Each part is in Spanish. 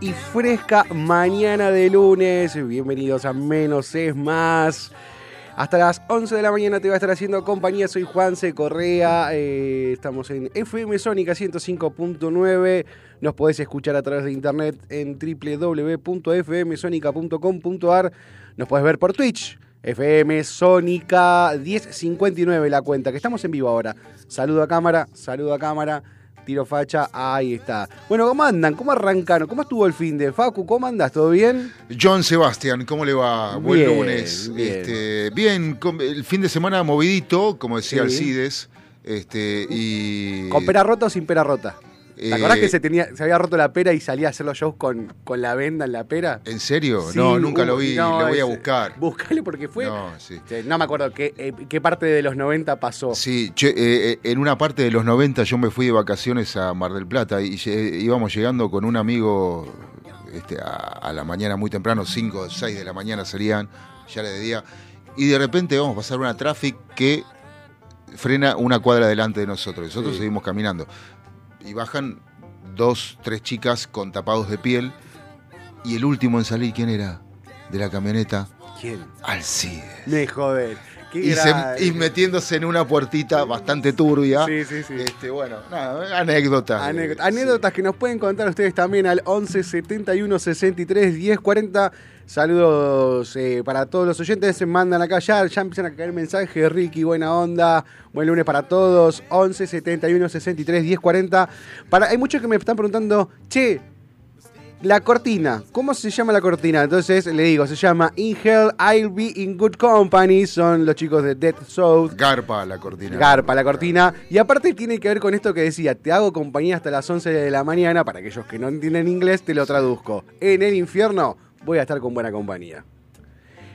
Y fresca mañana de lunes. Bienvenidos a Menos es Más. Hasta las 11 de la mañana te va a estar haciendo compañía. Soy Juan C. Correa. eh, estamos en FM Sónica 105.9. Nos podés escuchar a través de internet en www.fmsonica.com.ar. Nos podés ver por Twitch. FM Sónica 1059 la cuenta, que estamos en vivo ahora. Saludo a cámara, saludo a cámara. Tiro facha, ahí está. Bueno, ¿cómo andan? ¿Cómo arrancaron? ¿Cómo estuvo el fin de Facu? ¿Cómo andas? ¿Todo bien? John Sebastián, ¿cómo le va? Buen Bien, lunes. bien. Este, bien, el fin de semana movidito, como decía Sí. Alcides. Este, y. ¿Con pera rota o sin pera rota? ¿Te Eh, acordás que se, tenía, se había roto la pera y salía a hacer los shows con, con la venda en la pera? ¿En serio? Sí, no, nunca lo vi, no, lo voy a buscar. Buscale porque fue. No, sí. Sí, No me acuerdo qué, eh, qué parte de los 90 pasó. Sí, che, eh, eh, en una parte de los 90 yo me fui de vacaciones a Mar del Plata y íbamos llegando con un amigo este, a, a la mañana muy temprano, 5 o 6 de la mañana serían, ya era de día, y de repente vamos a pasar una traffic que frena una cuadra delante de nosotros. Nosotros Sí. seguimos caminando. Y bajan dos, tres chicas con tapados de piel. Y el último en salir, ¿quién era? De la camioneta, ¿Quién? Alcides. Me joder. Y, se- y metiéndose en una puertita bastante turbia. Sí, sí, sí. Este, bueno, nada, anécdotas. Anécdota- Sí. Anécdotas que nos pueden contar ustedes también al 11 71 63 10 40. Saludos eh, para todos los oyentes. Se mandan acá ya, ya empiezan a caer mensajes. Ricky, buena onda. Buen lunes para todos. 11 71 63 10 40. Para, hay muchos que me están preguntando, che, la cortina, ¿cómo se llama la cortina? Entonces le digo, se llama In Hell I'll Be in Good Company. Son los chicos de Dead South. Garpa la cortina. Garpa la cortina. Y aparte tiene que ver con esto que decía, te hago compañía hasta las 11 de la mañana, para aquellos que no entienden inglés, te lo traduzco. En el infierno voy a estar con buena compañía.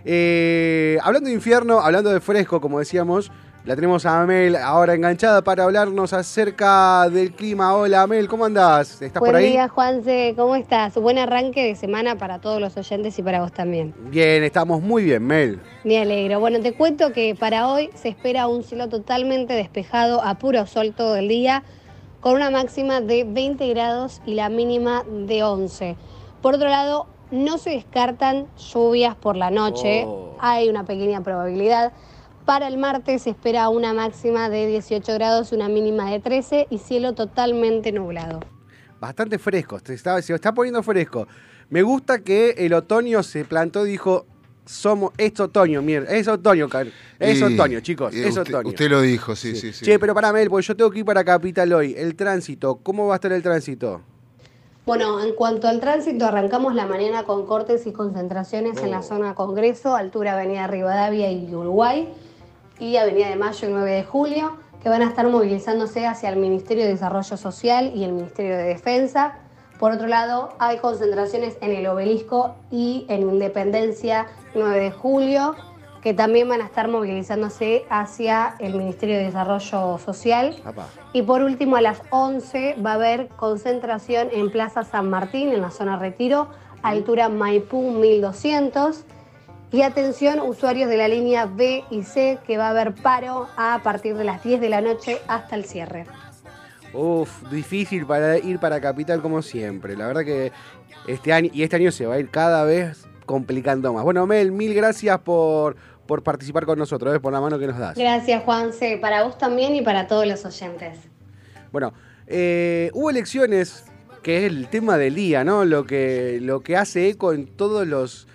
Eh, hablando de infierno, hablando de fresco, como decíamos, la tenemos a Mel ahora enganchada para hablarnos acerca del clima. Hola Mel, ¿cómo andás? ¿Estás Buen por ahí? día, Juanse. ¿Cómo estás? Buen arranque de semana para todos los oyentes y para vos también. Bien, estamos muy bien, Mel. Me alegro. Bueno, te cuento que para hoy se espera un cielo totalmente despejado a puro sol todo el día, con una máxima de 20 grados y la mínima de 11. Por otro lado, no se descartan lluvias por la noche. Oh. Hay una pequeña probabilidad. Para el martes se espera una máxima de 18 grados, una mínima de 13 y cielo totalmente nublado. Bastante fresco, se está, se está poniendo fresco. Me gusta que el otoño se plantó y dijo, somos, es otoño, mierda, es otoño, es Y- otoño, chicos, y es usted, otoño. Usted lo dijo, sí, sí, sí. Che, pero para Mel, porque yo tengo que ir para Capital hoy. El tránsito, ¿cómo va a estar el tránsito? Bueno, en cuanto al tránsito, arrancamos la mañana con cortes y concentraciones en la zona Congreso, altura Avenida Rivadavia y Uruguay, y Avenida de Mayo y 9 de Julio, que van a estar movilizándose hacia el Ministerio de Desarrollo Social y el Ministerio de Defensa. Por otro lado, hay concentraciones en el Obelisco y en Independencia 9 de Julio, que también van a estar movilizándose hacia el Ministerio de Desarrollo Social. Y por último, a las 11 va a haber concentración en Plaza San Martín, en la zona Retiro, altura Maipú 1200. Y atención, usuarios de la línea B y C, que va a haber paro a partir de las 10 de la noche hasta el cierre. Uf, difícil para ir para Capital como siempre. La verdad que este año, y este año se va a ir cada vez complicando más. Bueno, Mel, mil gracias por, por participar con nosotros, eh, por la mano que nos das. Gracias, Juanse, para vos también y para todos los oyentes. Bueno, eh, hubo elecciones, que es el tema del día, ¿no? Lo que, lo que hace eco en todos los.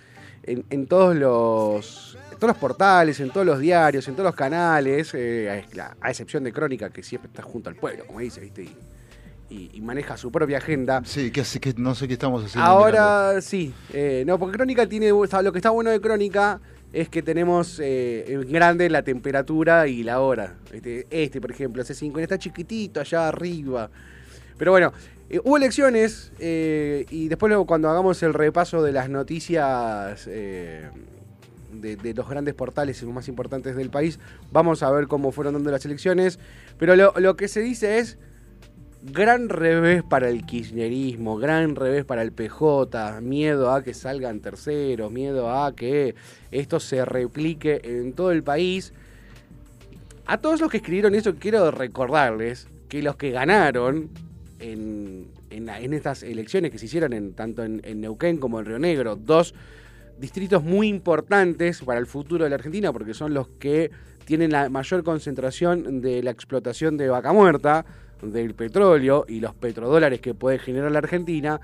En, en todos los. en todos los portales, en todos los diarios, en todos los canales, eh, a, a excepción de Crónica, que siempre está junto al pueblo, como dice, ¿viste? Y, y- y maneja su propia agenda. Sí, que, hace- que no sé qué estamos haciendo. mirando. Ahora sí, eh, no, porque Crónica tiene, o sea, lo que está bueno de Crónica es que tenemos eh, en grande la temperatura y la hora. Este, este, por ejemplo, C5 está chiquitito allá arriba. Pero bueno, eh, hubo elecciones eh, y después luego cuando hagamos el repaso de las noticias eh, de, los grandes portales y los más importantes del país, vamos a ver cómo fueron dando las elecciones. Pero lo que se dice es gran revés para el kirchnerismo, gran revés para el PJ, miedo a que salgan terceros, miedo a que esto se replique en todo el país. A todos los que escribieron eso quiero recordarles que los que ganaron en, en estas elecciones que se hicieron en, tanto en, en Neuquén como en Río Negro, dos distritos muy importantes para el futuro de la Argentina porque son los que tienen la mayor concentración de la explotación de vaca muerta, del petróleo y los petrodólares que puede generar la Argentina.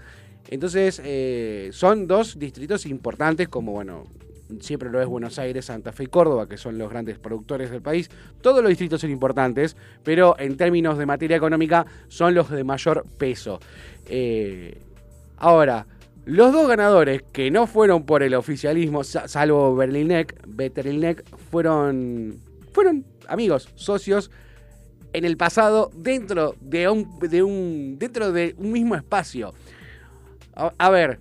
Entonces, eh, son dos distritos importantes como, bueno, siempre lo es Buenos Aires, Santa Fe y Córdoba, que son los grandes productores del país. Todos los distritos son importantes, pero en términos de materia económica son los de mayor peso. Eh, ahora, los dos ganadores que no fueron por el oficialismo, sa- salvo Berlinek, Betterlinek, fueron, fueron amigos, socios en el pasado dentro de un, de un, dentro de un mismo espacio. A ver,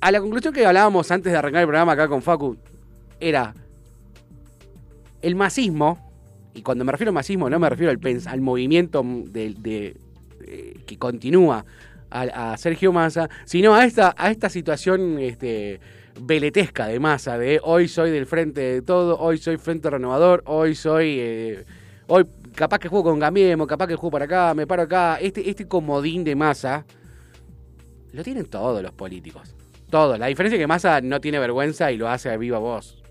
a la conclusión que hablábamos antes de arrancar el programa acá con Facu, era el masismo, y cuando me refiero al masismo no me refiero al, al movimiento de, que continúa a, a Sergio Massa, sino a esta, a esta situación este, veletesca de Massa, de hoy soy del frente de todo, hoy soy frente renovador, hoy soy... eh, hoy capaz que juego con Gamiemo, capaz que juego para acá, me paro acá. Este, este comodín de Massa lo tienen todos los políticos. Todos. La diferencia es que Massa no tiene vergüenza y lo hace a viva voz.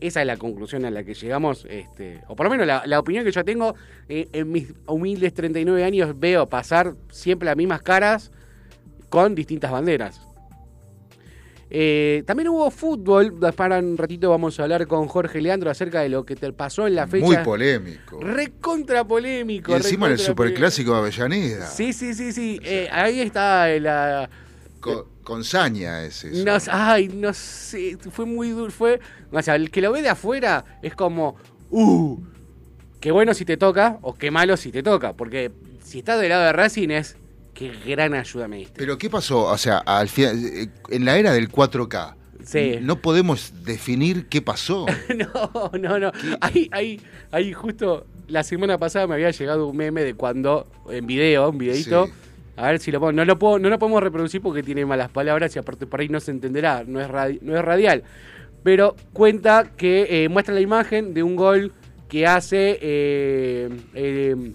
Esa es la conclusión a la que llegamos, este, o por lo menos la, la opinión que yo tengo, eh, en mis humildes 39 años veo pasar siempre las mismas caras con distintas banderas. Eh, también hubo fútbol, para un ratito vamos a hablar con Jorge Leandro acerca de lo que te pasó en la fecha. Muy polémico. Recontra polémico. Y encima en el superclásico de Avellaneda. Sí, sí, sí, sí. Eh, ahí está la. Con saña es eso. No, ay, no sé. Fue muy duro. Fue. O sea, el que lo ve de afuera es como. ¡Uh! Qué bueno si te toca o qué malo si te toca. Porque si estás del lado de Racing es. Qué gran ayuda me diste. Pero ¿qué pasó? O sea, al final, eh, en la era del 4K, Sí. no podemos definir qué pasó. No, no, no. Ahí, ahí, ahí justo la semana pasada me había llegado un meme de cuando, en video, un videito. Sí. A ver si lo puedo. No lo puedo, no lo podemos reproducir porque tiene malas palabras y aparte por ahí no se entenderá, no es, radi- no es radial. Pero cuenta que eh, muestra la imagen de un gol que hace. eh, eh,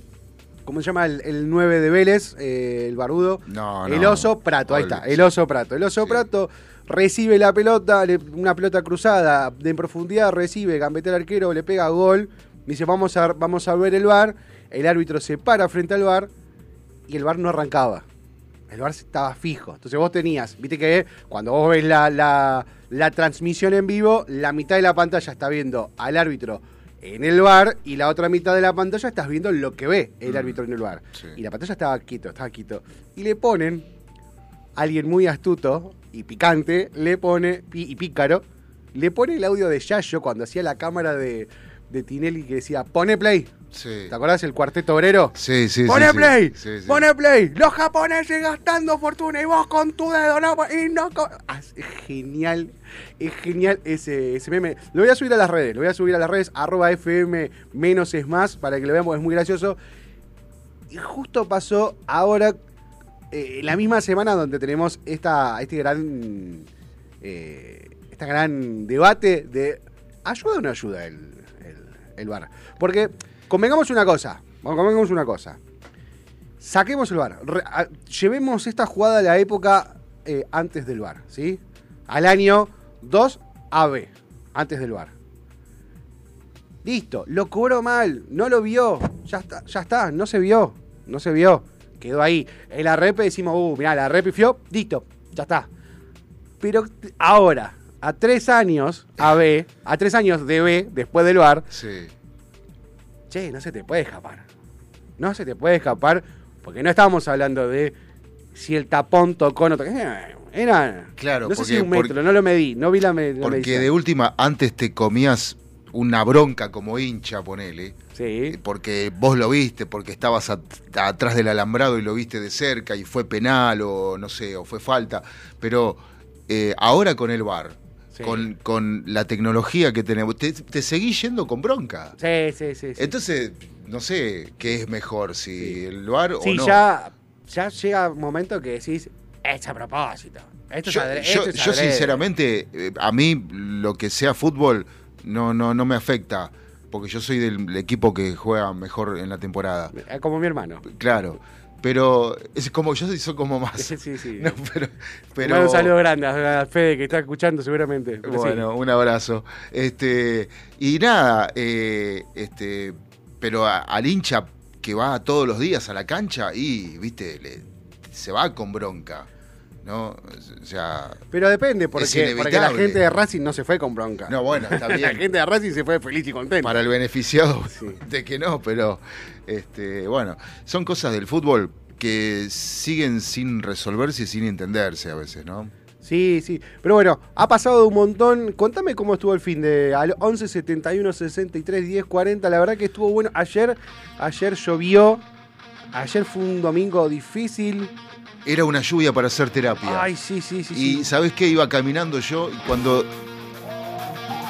¿Cómo se llama? El, el 9 de Vélez, eh, el barbudo. No, no. El oso Prato, ahí está. El oso Prato. El oso Sí. Prato recibe la pelota, le- una pelota cruzada de en profundidad, recibe, gambetea al arquero, le pega gol. Dice, vamos a, vamos a ver el bar. El árbitro se para frente al bar y el bar no arrancaba. El VAR estaba fijo. Entonces vos tenías, viste que cuando vos ves la, la- la transmisión en vivo, la mitad de la pantalla está viendo al árbitro en el bar y la otra mitad de la pantalla estás viendo lo que ve el árbitro en el bar. sí. Y la pantalla estaba quieto, estaba quieto. Y le ponen, alguien muy astuto y picante, le pone, y pícaro, le pone el audio de Yayo cuando hacía la cámara de, de Tinelli que decía, pone play. Sí. ¿Te acordás el cuarteto obrero? Sí, sí, sí, ¡Pone sí. play! Sí, sí. ¡Pone play! Los japoneses gastando fortuna y vos con tu dedo, no, y no con- Ah, es genial, es genial ese, ese meme. Lo voy a subir a las redes, lo voy a subir a las redes, arroba FM menos es más, para que lo porque es muy gracioso. Y justo pasó ahora, eh, la misma semana donde tenemos esta, este gran, eh, esta gran debate de ¿ayuda o no ayuda el, el, el VAR? Porque convengamos una cosa, convengamos una cosa. Saquemos el a- llevemos esta jugada a la época eh, antes del VAR, ¿sí? Al año 2 AB, antes del VAR. Listo, lo cobró mal, no lo vio, ya está, ya está, no se vio, no se vio, quedó ahí. En la repe decimos, uh, mirá, la repe fió, listo, ya está. Pero ahora, a tres años AB, a tres años de B, después del VAR, Sí. Che, no se te puede escapar. No se te puede escapar, porque no estábamos hablando de si el tapón tocó o no tocó. Eh, Era, Claro, no sé porque- si un metro, porque- no lo medí, no vi la, me- la Porque medición. de última, antes te comías una bronca como hincha, ponele. Sí, Porque vos lo viste, porque estabas at- atrás del alambrado y lo viste de cerca y fue penal o no sé, o fue falta. Pero eh, ahora con el VAR, Sí. con, con la tecnología que tenemos, te, te seguís yendo con bronca. sí, sí, sí. sí. Entonces, no sé qué es mejor, si el Sí, o no. ya, ya llega un momento que decís, es a propósito. Esto Yo, es yo- esto es yo adrede". sinceramente, eh, a mí lo que sea fútbol no, no, no me afecta, porque yo soy del equipo que juega mejor en la temporada. Eh, Como mi hermano. Claro, pero es como yo soy como más. Sí, sí. No, pero, Pero... un saludo grande a Fede que está escuchando seguramente. Sí. bueno, un abrazo. Este y nada, eh, este, pero a- al hincha que va todos los días a la cancha y, viste, le- se va con bronca, ¿no? O sea, Pero depende, porque, porque la gente de Racing no se fue con bronca. no, bueno, está la gente de Racing se fue feliz y contenta. para el beneficiado Sí. de que no, pero este, bueno, son cosas del fútbol que siguen sin resolverse y sin entenderse a veces, ¿no? Sí, sí. Pero bueno, ha pasado un montón. Contame cómo estuvo el fin de al 11 71 63 10 40. La verdad que estuvo bueno. Ayer, ayer llovió. Ayer fue un domingo difícil. Era una lluvia para hacer terapia. Ay, sí, sí, sí. y sí. ¿sabes qué? Iba caminando yo y cuando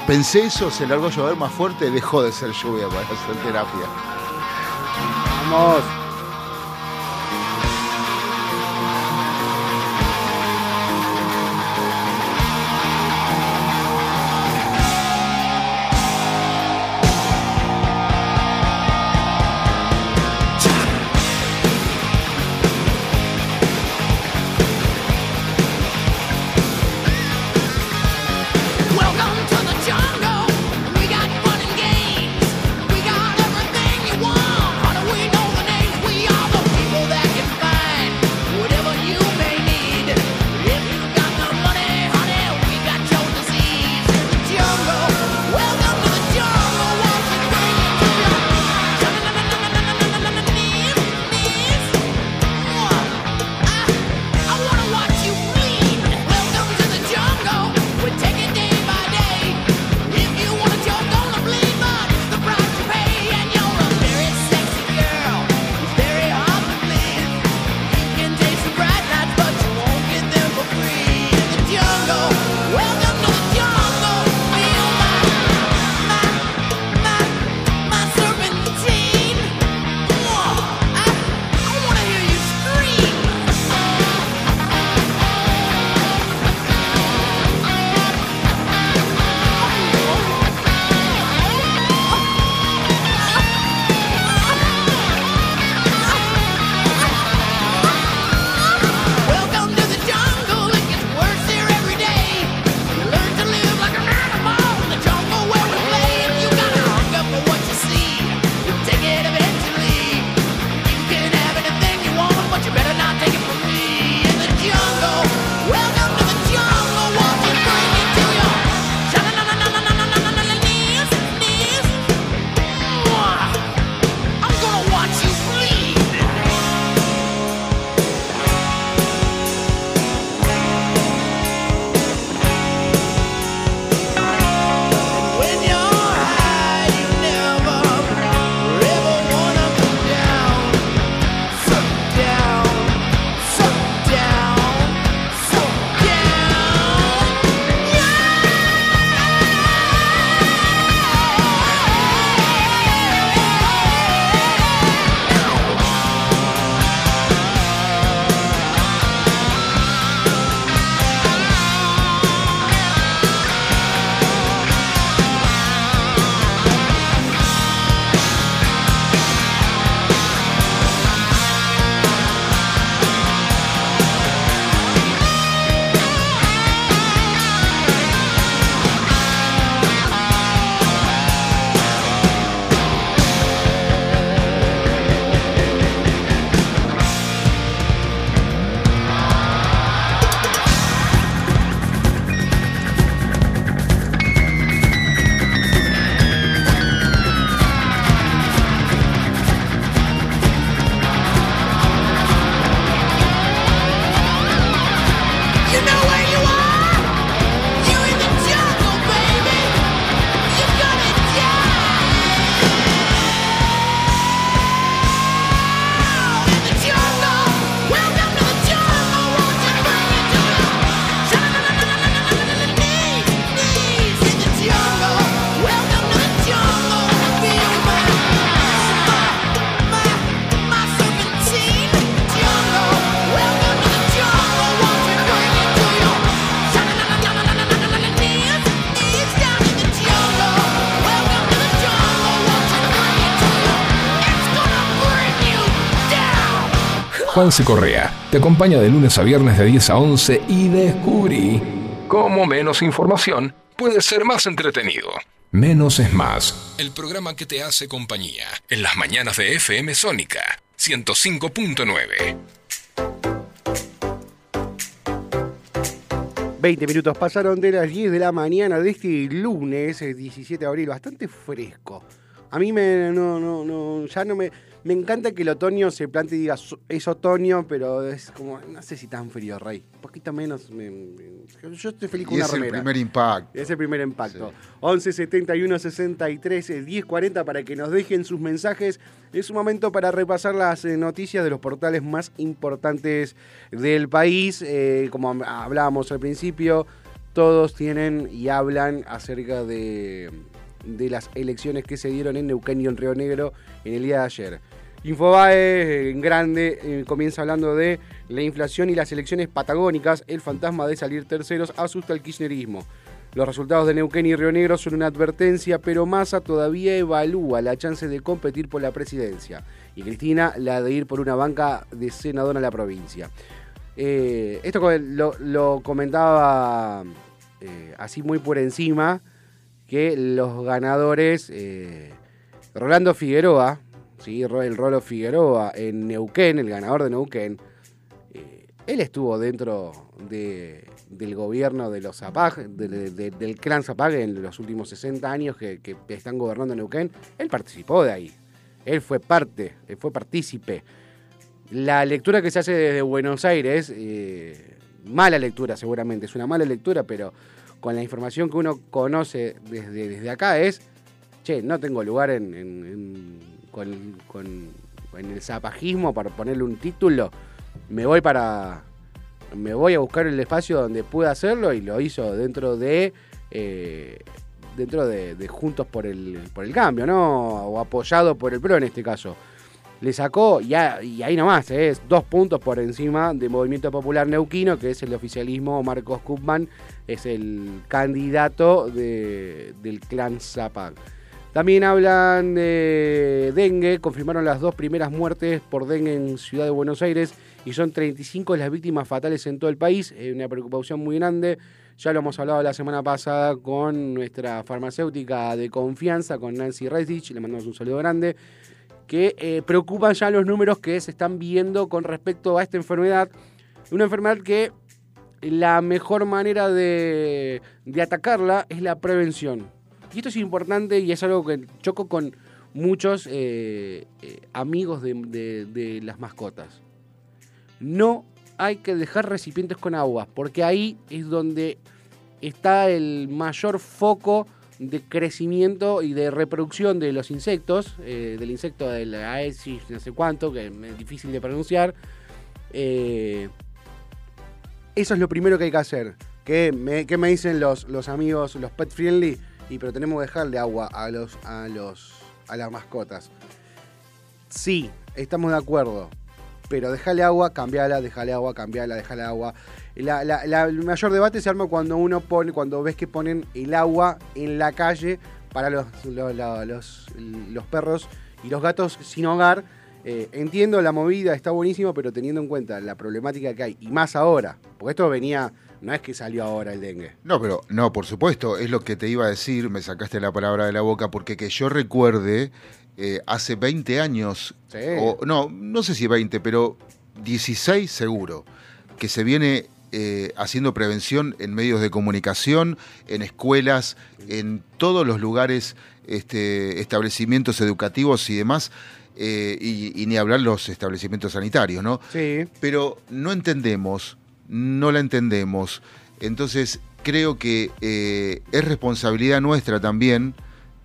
pensé eso, se largó a llover más fuerte, dejó de ser lluvia para hacer terapia. Vamos. Juanse Correa te acompaña de lunes a viernes de 10 a 11 y descubrí cómo menos información puede ser más entretenido. Menos es más. El programa que te hace compañía en las mañanas de FM Sónica 105.9. 20 minutos pasaron de las 10 de la mañana de este lunes, el 17 de abril, bastante fresco. A mí me, no, no, no, ya no me, me encanta que el otoño se plante y diga "So- es otoño, pero es como, no sé si tan frío, Rey. Un poquito menos, me- me- yo estoy feliz con Y una es el primer impacto. Es el primer impacto. 11 71 63 10 40 para que nos dejen sus mensajes. Es un momento para repasar las eh, noticias de los portales más importantes del país. Eh, como am- hablábamos al principio, todos tienen y hablan acerca de, de las elecciones que se dieron en Neuquén y en Río Negro en el día de ayer. Infobae eh, en grande eh, comienza hablando de la inflación y las elecciones patagónicas. El fantasma de salir terceros asusta al kirchnerismo. Los resultados de Neuquén y Río Negro son una advertencia, pero Massa todavía evalúa la chance de competir por la presidencia. Y Cristina la de ir por una banca de senadora en la provincia. Eh, esto lo, comentaba así muy por encima, que los ganadores, Rolando Figueroa, ¿sí? El Rolo Figueroa en Neuquén, el ganador de Neuquén, eh, él estuvo dentro de- del gobierno de los Zapag, de- de- de- del clan Zapag en los últimos 60 años que, están gobernando Neuquén. Él participó de ahí. Él fue parte, él fue partícipe. La lectura que se hace desde Buenos Aires, eh, mala lectura seguramente, es una mala lectura, pero con la información que uno conoce desde, desde acá es, che, no tengo lugar en- con, con- en el zapajismo para ponerle un título, me voy para... Me voy a buscar el espacio donde pueda hacerlo y lo hizo dentro de... eh, dentro de, de Juntos por el, por el Cambio, ¿no? O apoyado por el PRO en este caso. Le sacó, y, a- y ahí nomás, ¿eh? es dos puntos por encima de Movimiento Popular Neuquino, que es el oficialismo. Marcos Kupman es el candidato de- del clan Zapag. También hablan de dengue, confirmaron las dos primeras muertes por dengue en Ciudad de Buenos Aires y son 35 las víctimas fatales en todo el país, eh, una preocupación muy grande. Ya lo hemos hablado la semana pasada con nuestra farmacéutica de confianza, con Nancy Reisich, le mandamos un saludo grande, que eh, preocupan ya los números que se están viendo con respecto a esta enfermedad. Una enfermedad que la mejor manera de atacarla es la prevención. Y esto es importante y es algo que choco con muchos eh, eh, amigos de, las mascotas. No hay que dejar recipientes con agua, porque ahí es donde está el mayor foco de crecimiento y de reproducción de los insectos, eh, del insecto de la Aedes, no sé cuánto, que es difícil de pronunciar. Eso es lo primero que hay que hacer. ¿Qué me, dicen los amigos, los pet friendly? Y pero tenemos que dejarle agua a los, a los a las mascotas. Sí, estamos de acuerdo. Pero dejarle agua, cambiala, dejarle agua, cambiala, dejarle agua. La- la- la- el mayor debate se arma cuando uno pone, cuando ves que ponen el agua en la calle para los, lo- lo- los, los perros y los gatos sin hogar. Eh, entiendo la movida, está buenísimo, pero teniendo en cuenta la problemática que hay, y más ahora, porque esto venía, no es que salió ahora el dengue. No, pero no, por supuesto, es lo que te iba a decir, me sacaste la palabra de la boca, porque que yo recuerde, eh, hace 20 años, Sí. o no, no sé si 20, pero 16 seguro, que se viene eh, haciendo prevención en medios de comunicación, en escuelas, en todos los lugares, este, establecimientos educativos y demás, eh, y, y ni hablar los establecimientos sanitarios, ¿no? Sí. pero no entendemos, no la entendemos. Entonces creo que eh, es responsabilidad nuestra también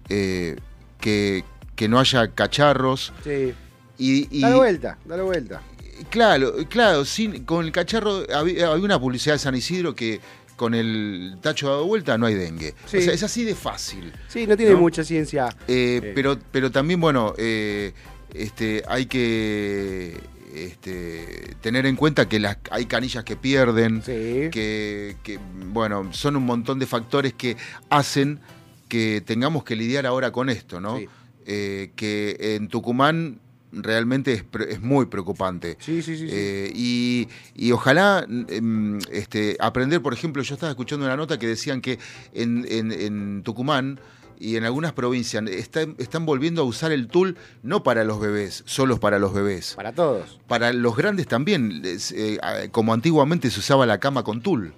eh, que, que no haya cacharros. Sí. Y, y- Dale vuelta, dale vuelta. claro, claro, sin, con el cacharro había, había una publicidad de San Isidro que con el tacho dado vuelta no hay dengue. Sí. O sea, es así de fácil. Sí, no tiene ¿No? mucha ciencia. Eh, Eh. Pero, pero también, bueno, eh, este, hay que este, tener en cuenta que las, hay canillas que pierden, Sí. que, que, bueno, son un montón de factores que hacen que tengamos que lidiar ahora con esto, ¿no? Sí. Eh, que en Tucumán realmente es, es muy preocupante. Sí, sí, sí. Eh, y, y ojalá em, este, aprender, por ejemplo, yo estaba escuchando una nota que decían que en, en- en Tucumán y en algunas provincias están, están volviendo a usar el tul no para los bebés, solo para los bebés. Para todos. Para los grandes también, eh, como antiguamente se usaba la cama con tul,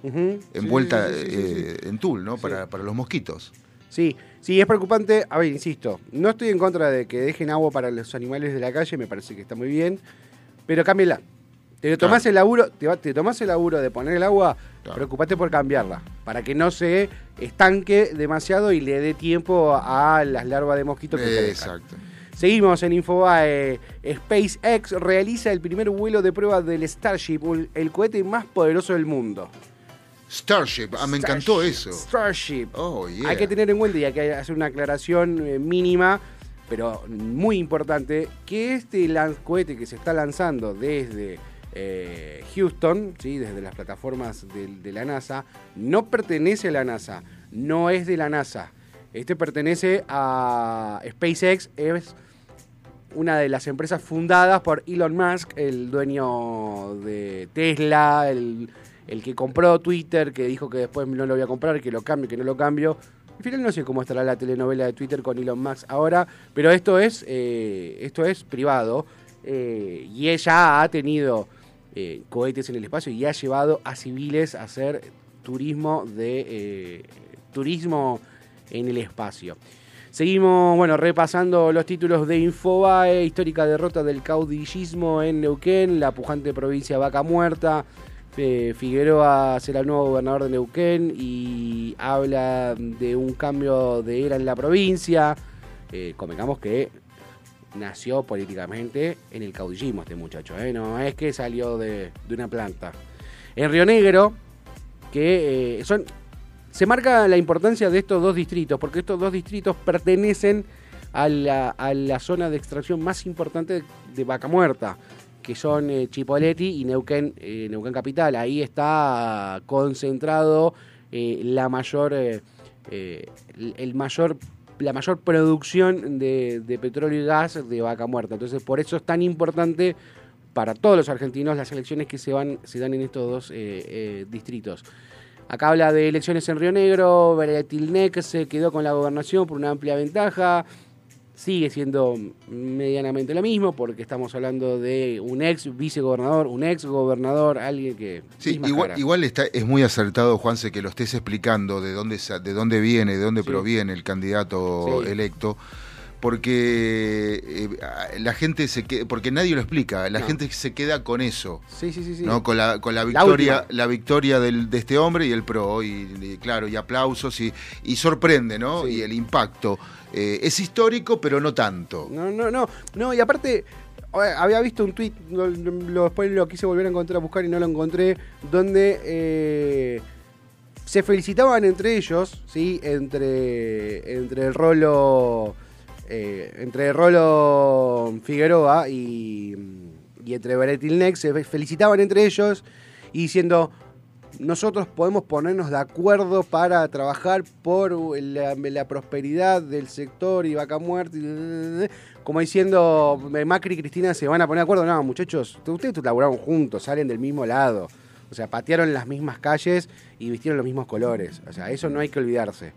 envuelta Sí, sí, sí, sí, sí. eh, en tul, ¿no? Para, para los mosquitos. Sí, sí, es preocupante. A ver, insisto, no estoy en contra de que dejen agua para los animales de la calle, me parece que está muy bien, pero cámbiala. Te tomás Claro. el laburo, te, te tomás el laburo de poner el agua, Claro. preocupate por cambiarla, para que no se estanque demasiado y le dé tiempo a las larvas de mosquitos que. Exacto. Seguimos en Infobae. SpaceX realiza el primer vuelo de prueba del Starship, el cohete más poderoso del mundo. Starship, ah, me encantó eso. Starship. Oh, yeah. Hay que tener en cuenta y hay que hacer una aclaración eh, mínima, pero muy importante, que este cohete que se está lanzando desde eh, Houston, ¿sí? desde las plataformas de, la NASA, no pertenece a la NASA, no es de la NASA. Este pertenece a SpaceX, es una de las empresas fundadas por Elon Musk, el dueño de Tesla, el, el que compró Twitter, que dijo que después no lo voy a comprar, que lo cambio, que no lo cambio. Al final no sé cómo estará la telenovela de Twitter con Elon Musk ahora, pero esto es, eh, esto es privado eh, y ella ha tenido eh, cohetes en el espacio y ha llevado a civiles a hacer turismo de eh, turismo en el espacio. Seguimos, bueno, repasando los títulos de Infobae, histórica derrota del caudillismo en Neuquén, la pujante provincia Vaca Muerta, eh, Figueroa será el nuevo gobernador de Neuquén y habla de un cambio de era en la provincia. Eh, que nació políticamente en el caudillismo este muchacho, ¿eh? no es que salió de, de una planta. En Río Negro, que eh, son se marca la importancia de estos dos distritos, porque estos dos distritos pertenecen a la, a la zona de extracción más importante de, Vaca Muerta, que son eh, Chipoleti y Neuquén, eh, Neuquén Capital. Ahí está concentrado la mayor, el mayor, la mayor producción de, de petróleo y gas de Vaca Muerta. Entonces, por eso es tan importante para todos los argentinos las elecciones que se, van, se dan en estos dos eh, eh, distritos. Acá habla de elecciones en Río Negro, Beretilnec se quedó con la gobernación por una amplia ventaja. Sigue siendo medianamente lo mismo porque estamos hablando de un ex vicegobernador, un ex gobernador, alguien que... Sí, igual, igual está, es muy acertado, Juanse, que lo estés explicando de dónde, de dónde viene, de dónde Sí. proviene el candidato Sí. electo, porque eh, la gente se que- porque nadie lo explica, la No. gente se queda con eso. Sí, sí, sí. sí. ¿no? Con la, con la victoria, la, victoria del, de este hombre y el pro, y, y claro, y aplausos, y, y sorprende, ¿no? Sí. Y el impacto. Eh, es histórico, pero no tanto. No, no, no. No, y aparte, eh, había visto un tweet, lo, lo- después lo quise volver a encontrar, a buscar y no lo encontré, donde eh, se felicitaban entre ellos, ¿sí? Entre, entre el rolo. Eh, entre Rolo Figueroa y, y entre Beretilneck se fe- felicitaban entre ellos y diciendo nosotros podemos ponernos de acuerdo para trabajar por la, prosperidad del sector y vaca muerta, como diciendo eh, Macri y Cristina se van a poner de acuerdo. No, muchachos, ustedes laburaron juntos, salen del mismo lado. O sea, patearon las mismas calles y vistieron los mismos colores. O sea, eso no hay que olvidarse.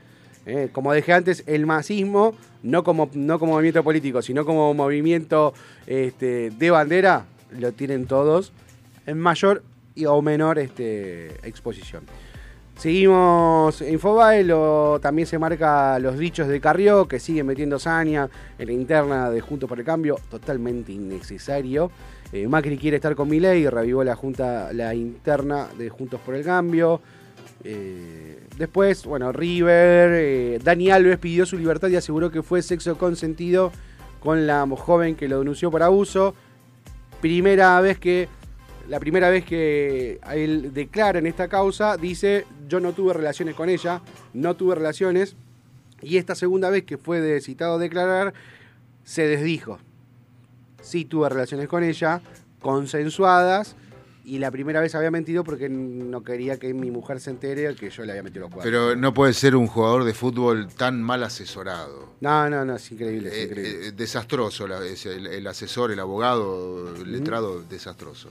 Eh, como dije antes, el masismo, no como, no como movimiento político, sino como movimiento este, de bandera, lo tienen todos en mayor o menor este, exposición. Seguimos en Infobae, también se marca los dichos de Carrió, que sigue metiendo saña en la interna de Juntos por el Cambio, totalmente innecesario. Eh, Macri quiere estar con Milei, revivó la junta, la interna de Juntos por el Cambio. Eh, después, bueno, River, eh, Dani Alves pidió su libertad y aseguró que fue sexo consentido con la joven que lo denunció por abuso. Primera vez que, la primera vez que él declara en esta causa, dice, yo no tuve relaciones con ella, no tuve relaciones. Y esta segunda vez que fue citado a declarar, se desdijo. Sí tuve relaciones con ella, consensuadas, y la primera vez había mentido porque no quería que mi mujer se entere que yo le había metido los cuatro. Pero no puede ser un jugador de fútbol tan mal asesorado. No, no, no, es increíble, es Eh, increíble. eh, desastroso, la- es el, el asesor, el abogado, el letrado, desastroso.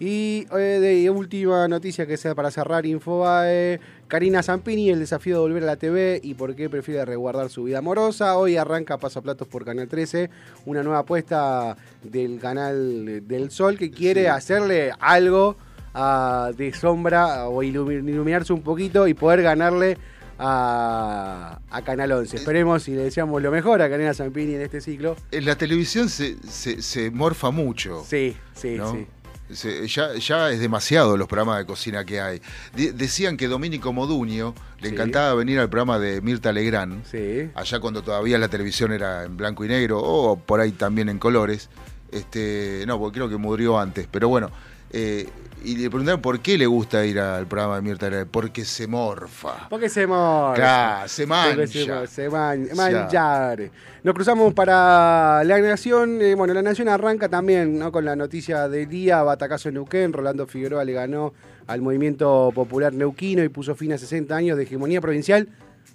Y eh, de última noticia que sea para cerrar Infobae, Karina Zampini, el desafío de volver a la TV y por qué prefiere resguardar su vida amorosa. Hoy arranca Pasaplatos por Canal 13, una nueva apuesta del canal del Sol que quiere Sí. hacerle algo ah, de sombra o ilumi- iluminarse un poquito y poder ganarle a, a Canal 11. Esperemos y le deseamos lo mejor a Karina Zampini en este ciclo. En la televisión se, se, se morfa mucho. Sí, sí, ¿no? sí. Se- ya, ya es demasiado los programas de cocina que hay. De- decían que Domínico Moduño le Sí. encantaba venir al programa de Mirta Legrand, Sí. allá cuando todavía la televisión era en blanco y negro, o por ahí también en colores. Este, no, porque creo que murió antes, pero bueno. Eh, y le preguntaron por qué le gusta ir al programa de Mirta Legrand. Porque se morfa. Porque se morfa. Claro, se mancha. Se, se man- manchar. Nos cruzamos para la Nación. eh, bueno, la Nación arranca también ¿no? con la noticia del día. Batacazo en Neuquén. Rolando Figueroa le ganó al movimiento popular neuquino y puso fin a 60 años de hegemonía provincial.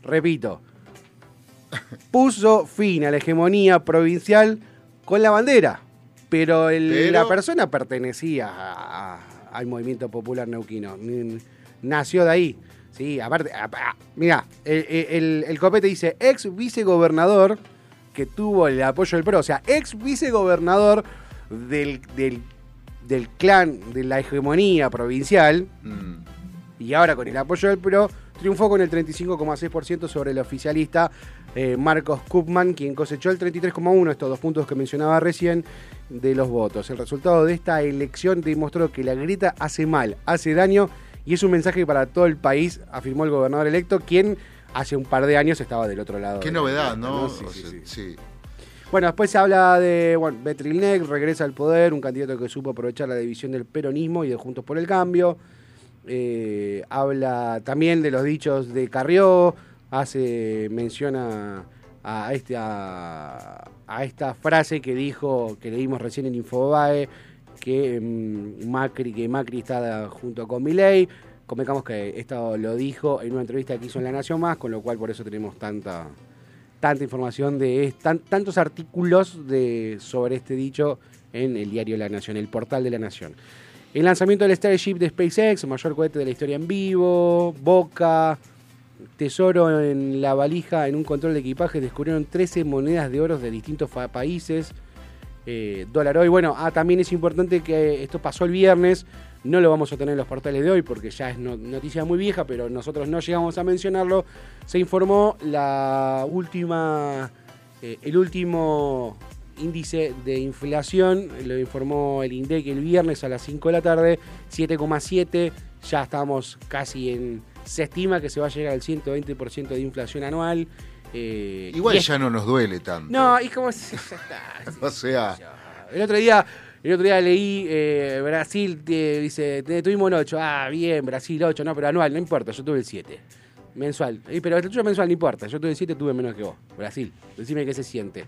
Repito, puso fin a la hegemonía provincial con la bandera. Pero, el- Pero- la persona pertenecía a- a- al movimiento popular neuquino. Nació de ahí. Sí, aparte, mira, el, el- el copete dice ex vicegobernador que tuvo el apoyo del PRO, o sea, ex vicegobernador del, del, del clan de la hegemonía provincial, Mm. y ahora con el apoyo del PRO, triunfó con el 35,6% sobre el oficialista eh, Marcos Kupman, quien cosechó el 33,1%, estos dos puntos que mencionaba recién, de los votos. El resultado de esta elección demostró que la grieta hace mal, hace daño, y es un mensaje para todo el país, afirmó el gobernador electo, quien hace un par de años estaba del otro lado. Qué de novedad, ¿no? Sí, O sí, sea, sí. sí. Bueno, después se habla de bueno, Betrilnec, regresa al poder, un candidato que supo aprovechar la división del peronismo y de Juntos por el Cambio. Eh, habla también de los dichos de Carrió, hace menciona a, este, a, esta frase que dijo, que leímos recién en Infobae, que mm, Macri, que Macri está junto con Milei. Convengamos que esto lo dijo en una entrevista que hizo en La Nación Más, con lo cual por eso tenemos tanta, tanta información de tantos artículos de, sobre este dicho en el diario La Nación, el portal de La Nación. El lanzamiento del Starship de SpaceX, mayor cohete de la historia en vivo, Boca, Tesoro en la valija, en un control de equipaje, descubrieron 13 monedas de oro de distintos países. Eh, dólar hoy, bueno, ah, también es importante que esto pasó el viernes, no lo vamos a tener en los portales de hoy porque ya es no- noticia muy vieja, pero nosotros no llegamos a mencionarlo. Se informó la última, eh, el último índice de inflación, lo informó el INDEC el viernes a las 5 de la tarde, 7,7, ya estamos casi en, se estima que se va a llegar al 120% de inflación anual. eh, Igual y es- ya no nos duele tanto. No, es como... si- ya está, sí. O sea, El otro día, el otro día leí eh, Brasil, eh, dice, te- tuvimos un 8. Ah, bien, Brasil 8, no, pero anual, no importa, yo tuve el 7. Mensual. Pero el tuyo mensual no importa, yo tuve el 7, tuve menos que vos. Brasil, decime qué se siente.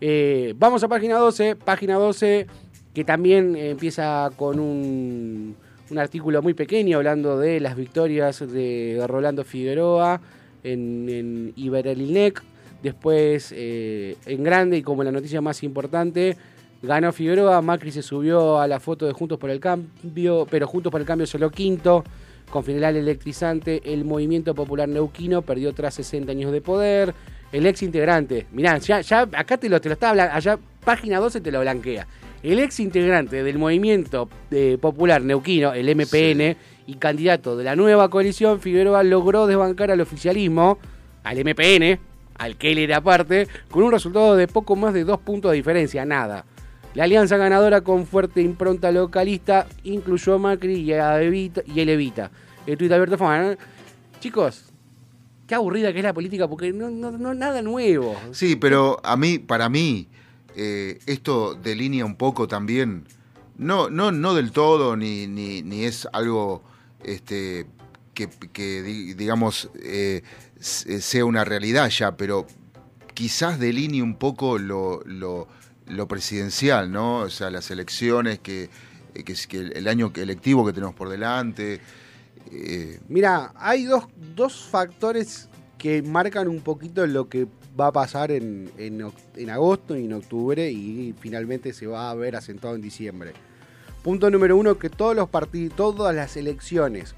Eh, vamos a página 12, página 12 que también empieza con un, un artículo muy pequeño hablando de las victorias de Rolando Figueroa en, en Iberlinec. Después, eh, en grande y como la noticia más importante, ganó Figueroa. Macri se subió a la foto de Juntos por el Cambio, pero Juntos por el Cambio solo quinto. Con final electrizante, el movimiento popular neuquino perdió tras 60 años de poder. El ex integrante, mirá, ya, acá te lo, te lo estaba hablando, allá página 12 te lo blanquea. El ex integrante del movimiento eh, popular neuquino, el MPN, y candidato de la nueva coalición, Figueroa logró desbancar al oficialismo, al MPN, al que él era parte, con un resultado de poco más de dos puntos de diferencia, nada. La alianza ganadora con fuerte impronta localista incluyó a Macri y, a Evita, y el Evita. El tuit Alberto Fama. Chicos, qué aburrida que es la política porque no, no, no nada nuevo. sí, pero a mí, para mí, eh, esto delinea un poco también, no, no, no del todo, ni, ni, ni es algo este, que, que, di- digamos, eh, se- sea una realidad ya, pero quizás delinee un poco lo, lo, presidencial, ¿no? O sea, las elecciones que eh, que, que el año electivo que tenemos por delante. eh, Mira, hay dos, dos factores que marcan un poquito lo que va a pasar en, en agosto y en octubre y finalmente se va a ver asentado en diciembre. Punto número uno, que todos los partidos, todas las elecciones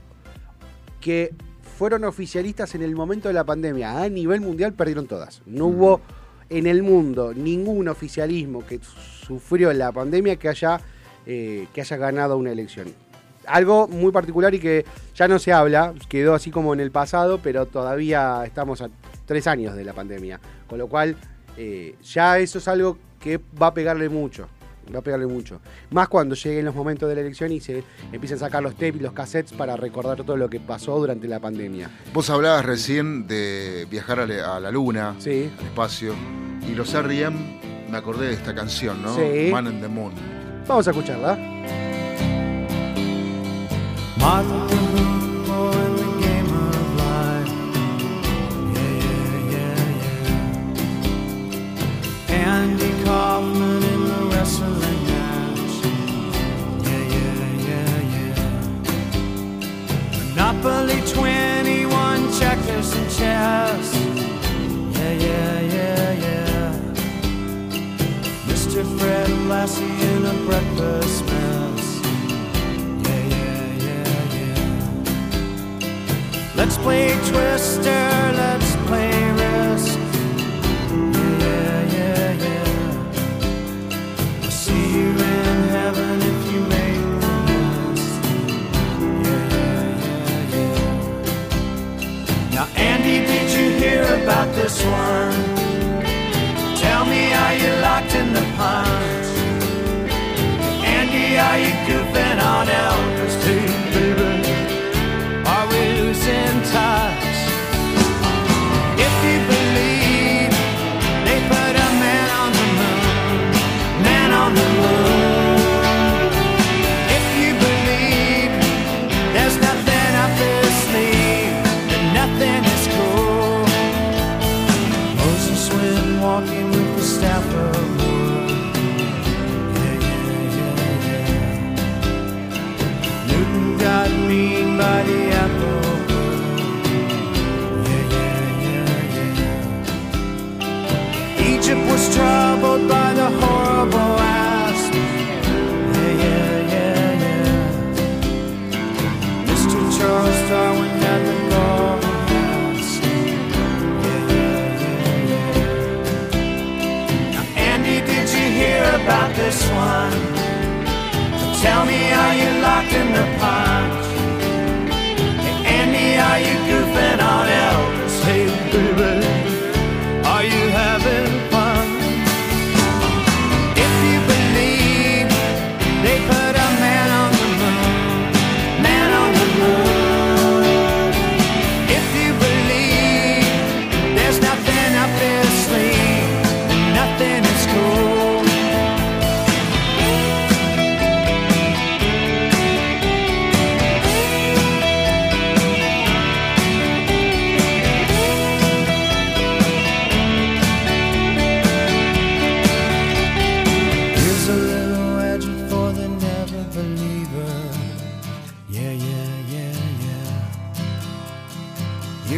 que fueron oficialistas en el momento de la pandemia a nivel mundial perdieron todas. No hubo en el mundo ningún oficialismo que sufrió la pandemia que haya, eh, que haya ganado una elección. Algo muy particular y que ya no se habla, quedó así como en el pasado, pero todavía estamos a tres años de la pandemia. Con lo cual, eh, ya eso es algo que va a pegarle mucho. Va a pegarle mucho. Más cuando lleguen los momentos de la elección y se empiecen a sacar los tapes y los cassettes para recordar todo lo que pasó durante la pandemia. vos hablabas recién de viajar a la, a la luna, Sí. al espacio, y los R.E.M. me acordé de esta canción, ¿no? Sí. Man in the Moon. Vamos a escucharla. Martin Kaufman in the wrestling match. Yeah, yeah, yeah, yeah. Monopoly 21 checkers and chess. Yeah, yeah, yeah, yeah. Mr. Fred Lassie in a breakfast mess. Yeah, yeah, yeah, yeah. Let's play Twister, let's hear about this one? Tell me, are you locked in the pond? Andy, are you goofing troubled by the horrible asp. Yeah, yeah, yeah, yeah. Mr. Charles Darwin had the golden mask. Yeah, yeah, yeah, yeah. Now, Andy, did you hear about this one? Tell me, are you locked in the punch? Hey, Andy, are you goofing on Elvis?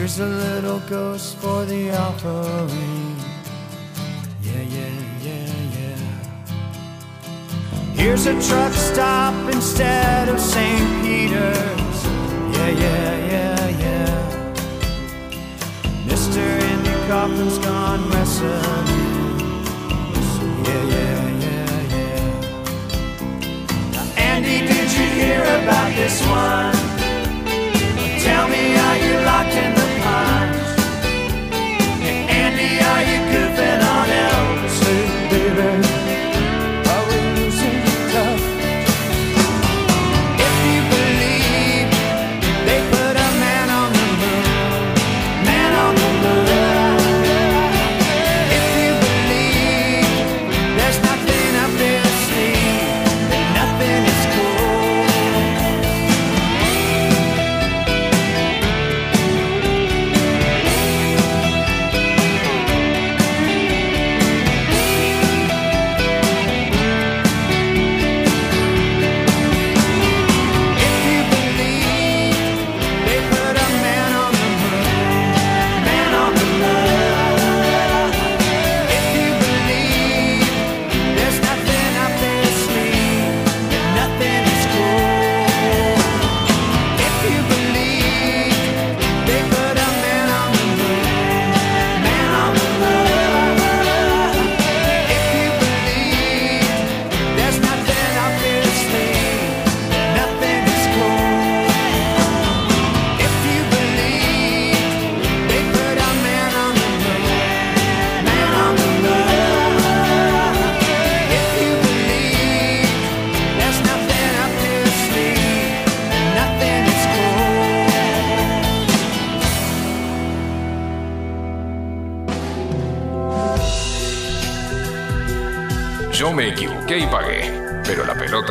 Here's a little ghost for the offering. Yeah, yeah, yeah, yeah. Here's a truck stop instead of St. Peter's. Yeah, yeah, yeah, yeah. Mr. Andy Kaufman's gone wrestling. Yeah, yeah, yeah, yeah. Now, Andy, did you hear about this one? Tell me,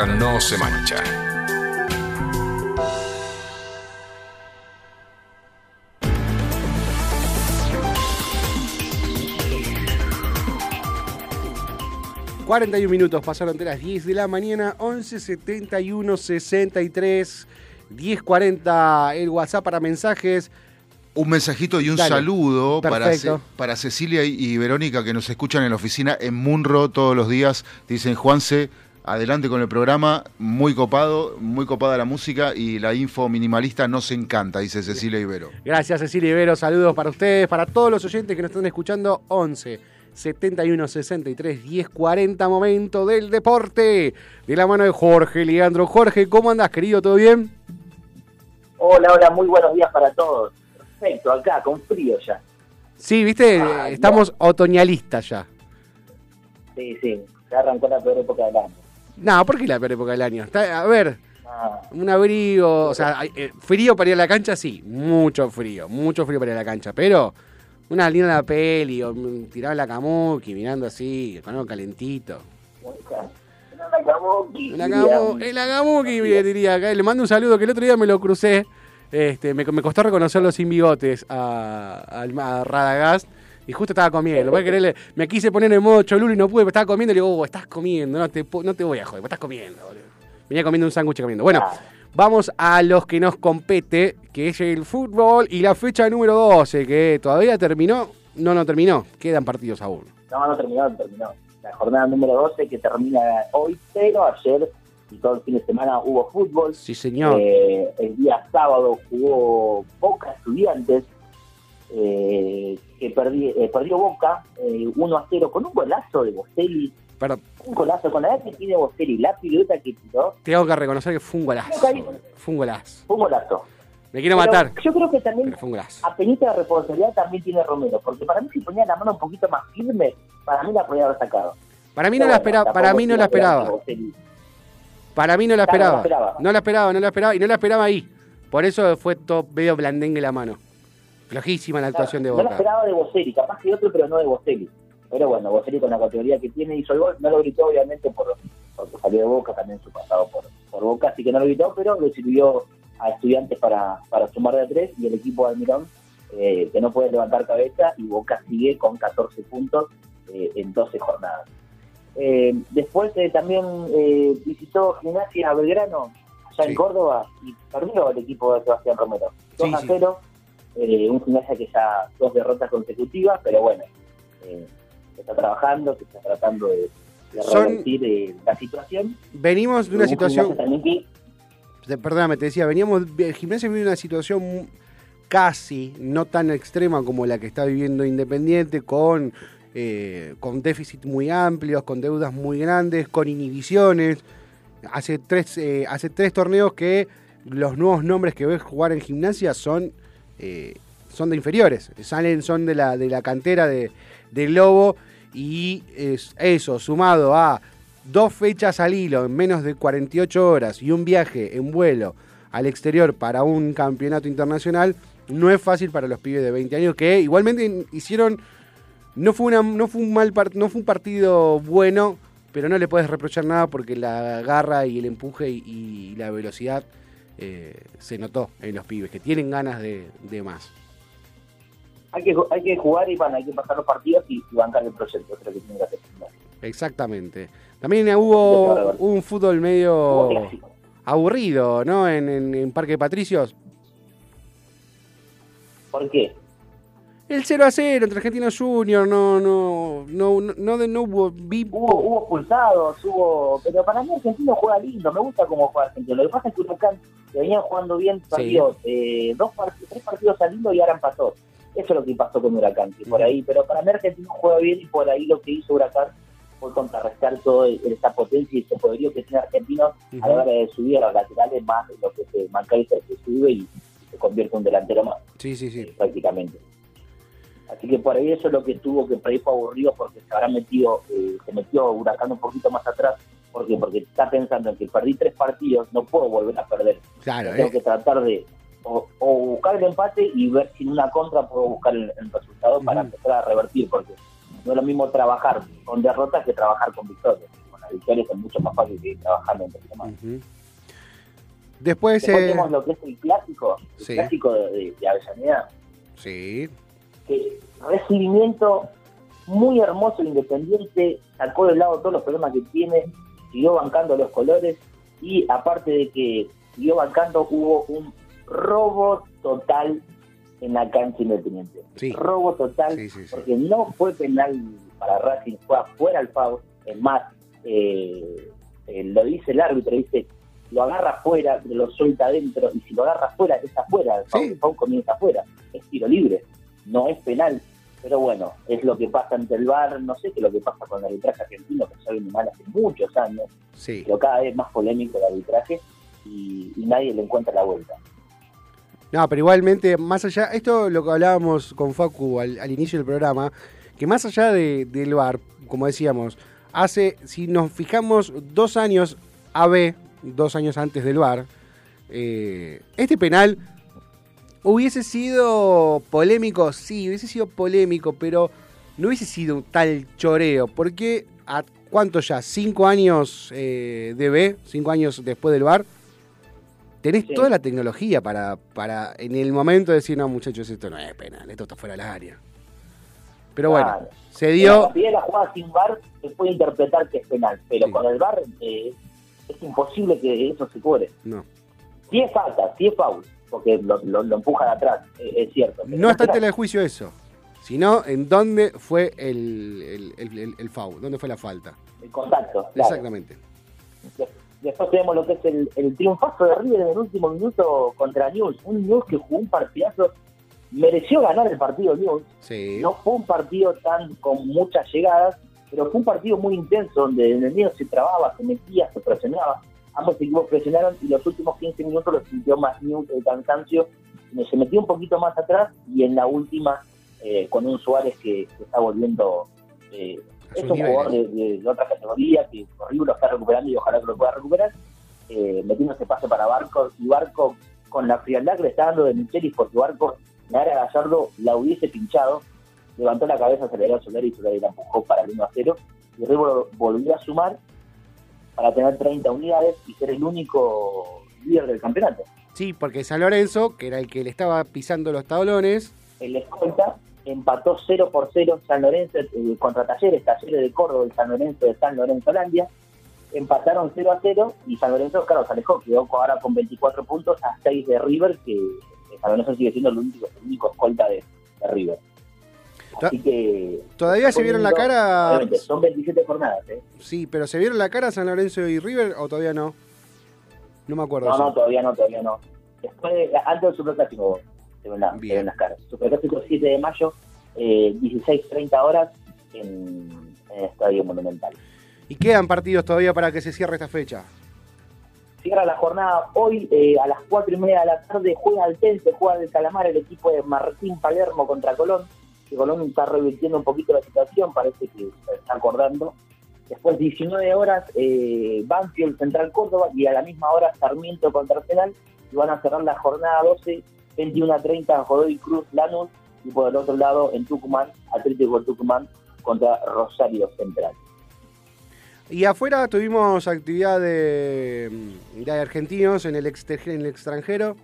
no se mancha. y 41 minutos pasaron de las 10 de la mañana, 11 71 63 10 40 el WhatsApp para mensajes. Un mensajito y un Dale. saludo para. Ce- para Cecilia y, y Verónica que nos escuchan en la oficina en Munro todos los días. Dicen, Juanse, adelante con el programa, muy copado, muy copada la música y la info minimalista nos encanta, dice Cecilia Ibero. Gracias Cecilia Ibero, saludos para ustedes, para todos los oyentes que nos están escuchando. 11 71 63 10 40 momento del deporte. De la mano de Jorge Leandro. Jorge, ¿cómo andas, querido? ¿Todo bien? Hola, hola, muy buenos días para todos. Perfecto, acá, con frío ya. Sí, viste, Ah, estamos otoñalistas ya. Sí, sí, ya arrancó la peor época del año. No, ¿por qué la peor época del año? Está- a ver, Ah, un abrigo, o sea, eh, frío para ir a la cancha, sí, mucho frío, mucho frío para ir a la cancha, pero una linda peli, o tirado en la kamuki, mirando así, con algo calentito. no la Kabuki, La eh, la diría acá, le mando un saludo, que el otro día me lo crucé, este, me, me costó reconocerlo sin bigotes a, al- a Radagast, y justo estaba comiendo, voy a quererle, me quise poner en modo cholulo y no pude, pero estaba comiendo, y le digo, "Oh, estás comiendo, no te, no te voy a joder, estás comiendo, boludo. Venía comiendo un sándwich comiendo. Bueno, Ah. vamos a los que nos compete, que es el fútbol y la fecha número 12, que todavía terminó, no, no terminó, quedan partidos aún. No, no terminó, no terminó. La jornada número 12 que termina hoy, pero ayer y todo el fin de semana hubo fútbol. Sí, señor. Eh, el día sábado jugó Boca Estudiantes, eh, que perdi- eh, perdió Boca eh, 1 a 0 con un golazo de Bostelli. Pero Un golazo con la edad que tiene Bostelli, la pilota que tiró, tengo que reconocer que fue un golazo. Fue un golazo. fue un golazo. Me quiero Pero matar, Yo creo que también a penita de responsabilidad también tiene Romero, porque para mí si ponía la mano un poquito más firme, para mí la podía haber sacado. Para mí no la esperaba, para mí no la esperaba Para mí no la esperaba. No la esperaba, no la esperaba y no la esperaba ahí. Por eso fue todo medio blandengue la mano. Flojísima la actuación de No la Boca. esperaba de Bocelli, capaz que otro, pero no de Bocelli. Pero bueno, Bocelli con la categoría que tiene hizo el gol, no lo gritó obviamente por, porque salió de Boca, también su pasado por, por Boca, así que no lo gritó, pero le sirvió a estudiantes para, para sumar de a tres y el equipo de Almirón eh, que no puede levantar cabeza y Boca sigue con 14 puntos eh, en 12 jornadas. Eh, después eh, también eh, visitó Gimnasia Belgrano, allá Sí. en Córdoba, y perdió el equipo de Sebastián Romero. 2 Sí, a sí. 0, eh, un Gimnasia que ya dos derrotas consecutivas, pero bueno, eh, se está trabajando, se está tratando de, de revertir eh, la situación. Venimos de una Un situación Gimnasia que Perdóname, te decía, veníamos, el gimnasio vive una situación casi no tan extrema como la que está viviendo Independiente, con, eh, con déficit muy amplios, con deudas muy grandes, con inhibiciones. Hace tres, eh, hace tres torneos que los nuevos nombres que ves jugar en gimnasia son, eh, son de inferiores, salen, son de la, de la cantera de, del Lobo y es- eso sumado a dos fechas al hilo en menos de 48 horas y un viaje en vuelo al exterior para un campeonato internacional, no es fácil para los pibes de 20 años que igualmente hicieron no fue una no fue un mal no fue un partido bueno, pero no le puedes reprochar nada porque la garra y el empuje y la velocidad eh, se notó en los pibes que tienen ganas de, de más. hay que, hay que jugar y bueno, hay que pasar los partidos y, y bancar el proyecto, lo que tiene que hacer. Exactamente. También hubo un fútbol medio aburrido, ¿no? En, en, en Parque Patricios. ¿Por qué? El 0 a 0 entre Argentinos Junior, no, no, no, no, no, no hubo vi- Hubo, hubo pulsados, hubo. Pero para mí Argentino juega lindo, me gusta cómo juega Argentino. Lo que pasa es que Huracán, que venían jugando bien, perdió eh, dos partidos, tres partidos al hilo y ahora empató. Eso es lo que pasó con Huracán, que por ahí, pero para mí Argentino juega bien y por ahí lo que hizo Huracán fue contrarrestar toda esa potencia y ese poderío que tiene Argentino a la hora de subir a los laterales más de lo que se McAllister que sube y se convierte en un delantero más Sí, sí, sí. prácticamente. Así que por ahí eso es lo que estuvo, que ahí fue aburrido porque se habrá metido, eh, se metió Huracán un poquito más atrás. ¿Por qué? Porque está pensando en que perdí tres partidos, no puedo volver a perder. Claro, Tengo eh, que tratar de o, o buscar el empate y ver si en una contra puedo buscar el, el resultado para empezar a revertir, porque no es lo mismo trabajar con derrotas que trabajar con victorias. Con las victorias es mucho más fácil que trabajar entre semana. Ujú. Después, Después eh, tenemos lo que es el clásico, el Sí. clásico de, de, de Avellaneda, sí, que recibimiento muy hermoso independiente, sacó de lado todos los problemas que tiene, siguió bancando los colores y aparte de que siguió bancando, hubo un robo total en la cancha independiente. Sí. Robo total, Sí, sí, sí. porque no fue penal para Racing, fue afuera el foul, es más, eh, eh, lo dice el árbitro, dice, lo agarra afuera, lo suelta adentro, y si lo agarra afuera, es afuera, el Sí. el comienza afuera, es tiro libre, no es penal. Pero bueno, es lo que pasa ante el VAR, no sé qué es lo que pasa con el arbitraje argentino, que se viene mal hace muchos años, sí. pero cada vez más polémico el arbitraje y, y nadie le encuentra la vuelta. No, pero igualmente, más allá, esto lo que hablábamos con Facu al, al inicio del programa, que más allá de, del VAR, como decíamos, hace, si nos fijamos dos años AB, dos años antes del VAR, eh, este penal hubiese sido polémico, sí, hubiese sido polémico, pero no hubiese sido un tal choreo, porque a cuánto ya, cinco años eh, de B, cinco años después del VAR, tenés Sí. toda la tecnología para, para en el momento decir, no muchachos, esto no es penal, esto está fuera del área. Pero bueno, se dio... de la jugada sin VAR se puede interpretar que es penal, pero Sí. con el VAR eh, es imposible que eso se cobre. No, Si es falta, si es foul, porque lo, lo, lo empuja de atrás, eh, es cierto. no está en tela de juicio eso, sino en dónde fue el, el, el, el- el foul, dónde fue la falta. El contacto, claro. Exactamente. De- Después tenemos lo que es el, el triunfazo de River en el último minuto contra News. Un News que jugó un partidazo, mereció ganar el partido News. Sí. No fue un partido tan con muchas llegadas, pero fue un partido muy intenso donde en el medio se trababa, se metía, se presionaba. Ambos equipos presionaron y los últimos 15 minutos los sintió más News el cansancio. Se metió un poquito más atrás y en la última eh, con un Suárez que está volviendo eh, es un jugador de, niveles. de- de otra categoría que horrible lo está recuperando y ojalá que lo pueda recuperar. Eh, metiendo ese pase para Barco y Barco con la frialdad que le está dando de Michelis porque Barco, la era Gallardo la hubiese pinchado, levantó la cabeza, dio a Solari y Solari la empujó para el 1 a 0 y River volvió a sumar para tener 30 unidades y ser el único líder del campeonato. Sí, porque San Lorenzo, que era el que le estaba pisando los tablones, el escolta empató 0 por 0 San Lorenzo eh, contra Talleres, Talleres de Córdoba y San Lorenzo de San Lorenzo Holandia. Empataron 0 a 0 y San Lorenzo, claro, se alejó, quedó ahora con 24 puntos a 6 de River, que que San Lorenzo sigue siendo el único, el único escolta de, de River. Así que. ¿Todavía se vieron la cara? Son 27 jornadas, ¿eh? sí, pero ¿se vieron la cara San Lorenzo y River o todavía no? No me acuerdo. No, eso. no, todavía no, todavía no. Después, de- antes del Superclásico se ven, la- se Bien. ven las caras. Superclásico 7 de mayo, eh, 16.30 horas en, en el Estadio Monumental. Y quedan partidos todavía para que se cierre esta fecha. Cierra la jornada hoy eh, a las 4 y media de la tarde, juega Altense, juega del Calamar el equipo de Martín Palermo contra Colón, que Colón está revirtiendo un poquito la situación, parece que está acordando. Después 19 horas, eh, Banfield Central Córdoba y a la misma hora Sarmiento contra Arsenal y van a cerrar la jornada 12, 21 a 30 Godoy Cruz Lanús y por el otro lado en Tucumán, Atlético Tucumán contra Rosario Central. Y afuera tuvimos actividad de, de argentinos en el, exter- en el extranjero.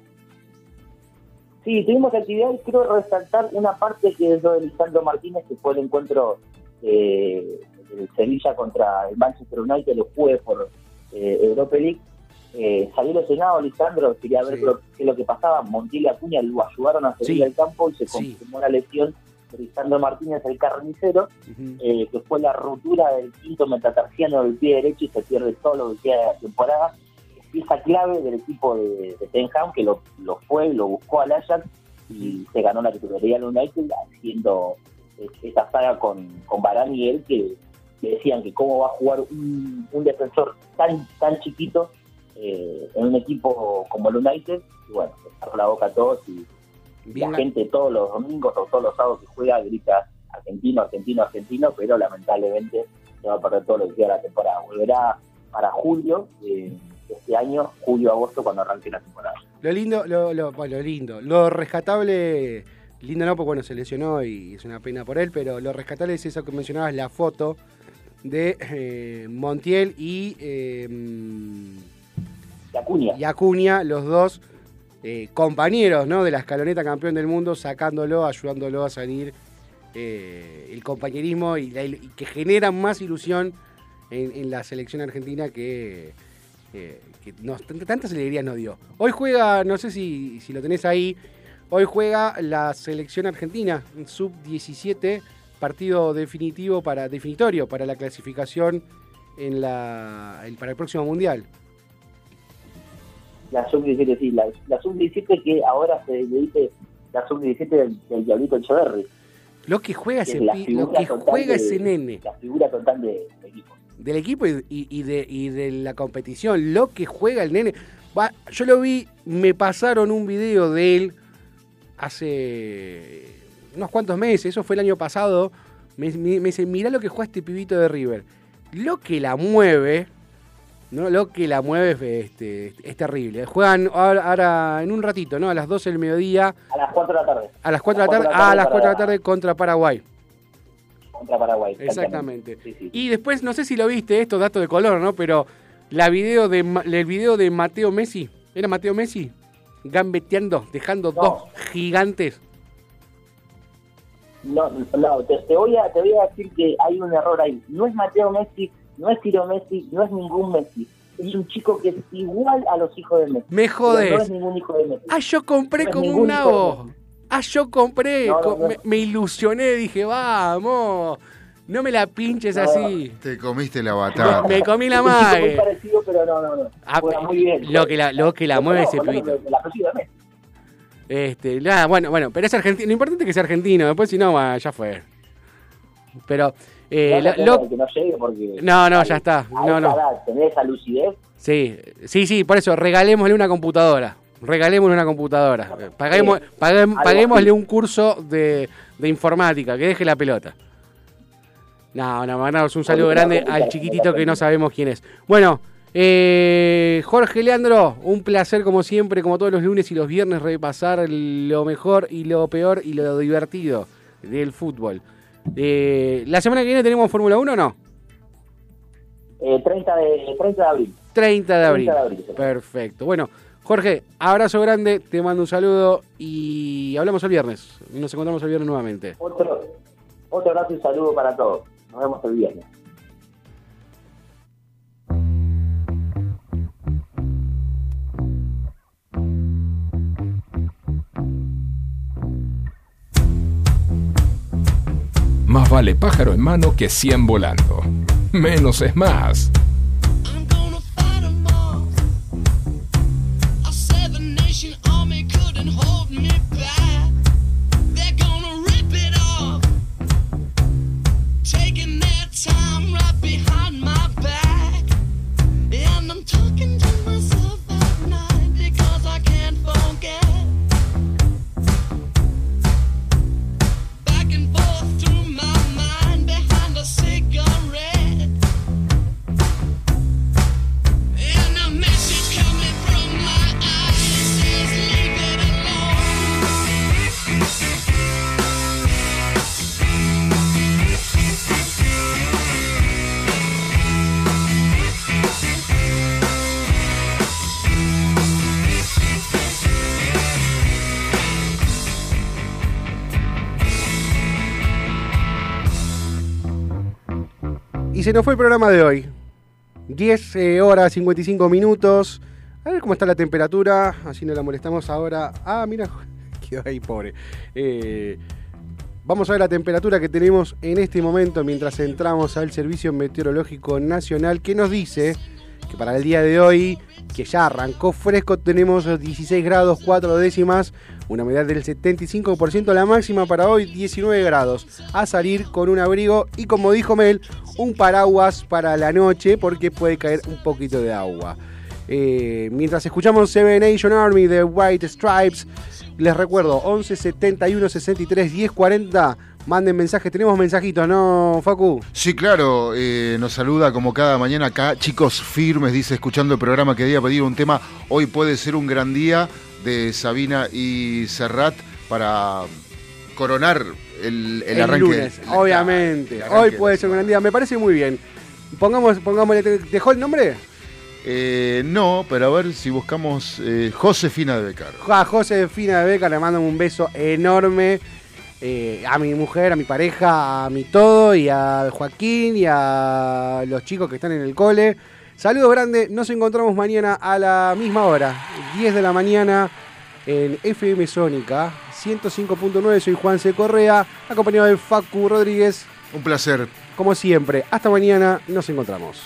Sí, tuvimos actividad y quiero resaltar una parte que es lo de Lisandro Martínez, que fue el encuentro eh, del Sevilla contra el Manchester United, el jueves por eh, Europa League. Eh, salió lesionado Lisandro, quería ver Sí. lo- qué es lo que pasaba. Montiel y Acuña lo ayudaron a salir Sí. del campo y se Sí. confirmó la lesión de Lisandro Martínez, el carnicero, eh, que fue la rotura del quinto metatarsiano del pie derecho y se pierde todo lo que queda de la temporada. Pieza clave del equipo de, de Ten Hag, que lo, lo fue, lo buscó al Ajax y se ganó la titularidad del United haciendo eh, esta saga con, con Varane y él, que le decían que cómo va a jugar un, un defensor tan tan chiquito eh, en un equipo como el United. Y bueno, se cerró la boca a todos y Bien, la gente todos los domingos o todos los sábados que juega grita argentino, argentino, argentino, pero lamentablemente se va a perder todo lo que queda la temporada. Volverá para julio eh, de este año, julio-agosto, cuando arranque la temporada. Lo lindo, lo, lo, bueno, lo lindo, lo rescatable Lindo no, porque bueno, se lesionó y es una pena por él, pero lo rescatable es eso que mencionabas, la foto de eh, Montiel y, eh, De Acuña. y Acuña, los dos eh, compañeros ¿no? de la escaloneta campeón del mundo, sacándolo, ayudándolo a salir eh, el compañerismo y, la- y que genera más ilusión en, en la selección argentina que, eh, que tant- tantas alegrías nos dio. Hoy juega, no sé si, si lo tenés ahí, hoy juega la selección argentina, sub-17, partido definitivo para, definitorio para la clasificación en la, el- para el próximo mundial. La sub-17, sí. La, la sub-17 que ahora se le dice la sub-17 del, del Diablito Echeverri. Lo que juega que ese, es la figura lo que juega de- ese nene La figura total de- del equipo. Del equipo y, y- y de, y de la competición, lo que juega el nene. Va, yo lo vi, me pasaron un video de él hace unos cuantos meses, eso fue el año pasado. Me, me, me dice, mirá lo que juega este pibito de River. Lo que la mueve, ¿no? Lo que la mueve es, este, es terrible. Juegan ahora, ahora en un ratito, ¿no? A las 12 del mediodía, A las 4 de la tarde. a las 4 de la tarde, a las 4 de la tarde contra Paraguay. Contra Paraguay. Exactamente. Sí, sí. Y después, no sé si lo viste, esto dato de color, ¿no? Pero la video de, el video de Mateo Messi, ¿era Mateo Messi? Gambeteando, dejando No. dos gigantes. No, no te, te voy a, te voy a decir que hay un error ahí. No es Mateo Messi, no es Tiro Messi, no es ningún Messi. Es un chico que es igual a los hijos de Messi. Me jodés. No es ningún hijo de Messi. Ah, yo compré No como un ningún nabo. hijo de Ah, yo compré. No, no, co- no. Me, me ilusioné, dije, vamos. No me la pinches No. así. Te comiste la batata. Me comí la madre. parecido, pero no, no, no. Ah, muy bien. lo que la- lo que la Pero mueve ese pibito. Messi. Este, nada, bueno, bueno, pero es argentino. Lo importante es que sea argentino. Después, si no, bueno, ya fue. Pero, eh, No, lo- no, lo- no, que no llegue porque... No, no, a- ya está. No, no. edad, tener esa lucidez, Sí, sí, sí, por eso, regalémosle una computadora. Regalémosle una computadora. Paguemos, Sí, paguem- algo paguémosle un curso de, de informática, que deje la pelota. No, no, mandamos un saludo grande al chiquitito que no sabemos quién es. Bueno, eh, Jorge Leandro, un placer como siempre, como todos los lunes y los viernes, repasar lo mejor y lo peor y lo divertido del fútbol. Eh, ¿La semana que viene tenemos Fórmula 1 o no? eh, 30, de, 30 de abril. 30 de abril. 30 de abril. Perfecto. Bueno, Jorge, abrazo grande, te mando un saludo y hablamos el viernes. Nos encontramos el viernes nuevamente. Otro, otro abrazo y saludo para todos. Nos vemos el viernes. Más vale pájaro en mano que 100 volando. Menos es más. Y se nos fue el programa de hoy. 10 eh, horas 55 minutos. A ver cómo está la temperatura. Así no la molestamos ahora. Ah, mira, quedó ahí pobre. Eh, vamos a ver la temperatura que tenemos en este momento mientras entramos al Servicio Meteorológico Nacional que nos dice que para el día de hoy, que ya arrancó fresco, tenemos 16 grados 4 décimas, una humedad del 75%, la máxima para hoy 19 grados. A salir con un abrigo y como dijo Mel, un paraguas para la noche porque puede caer un poquito de agua. Eh, mientras escuchamos Seven Nation Army de White Stripes, les recuerdo 11 71 63 10 40. Manden mensajes, tenemos mensajitos, ¿no, Facu? Sí, claro, eh, nos saluda como cada mañana acá, chicos firmes, dice, escuchando el programa, quería pedir un tema, hoy puede ser un gran día de Sabina y Serrat para coronar el, el el arranque. lunes, obviamente. el arranque Hoy de puede ser un gran día. Me parece muy bien. Pongamos, pongámosle, ¿te dejó el nombre? Eh, no, pero a ver si buscamos eh, Josefina de Becar. A Josefina de Beca le mando un beso enorme. Eh, a mi mujer, a mi pareja, a mi todo, y a Joaquín y a los chicos que están en el cole. Saludos grandes, nos encontramos mañana a la misma hora, 10 de la mañana, en FM Sónica 105.9. Soy Juan C. Correa, acompañado de Facu Rodríguez. Un placer. Como siempre, hasta mañana, nos encontramos.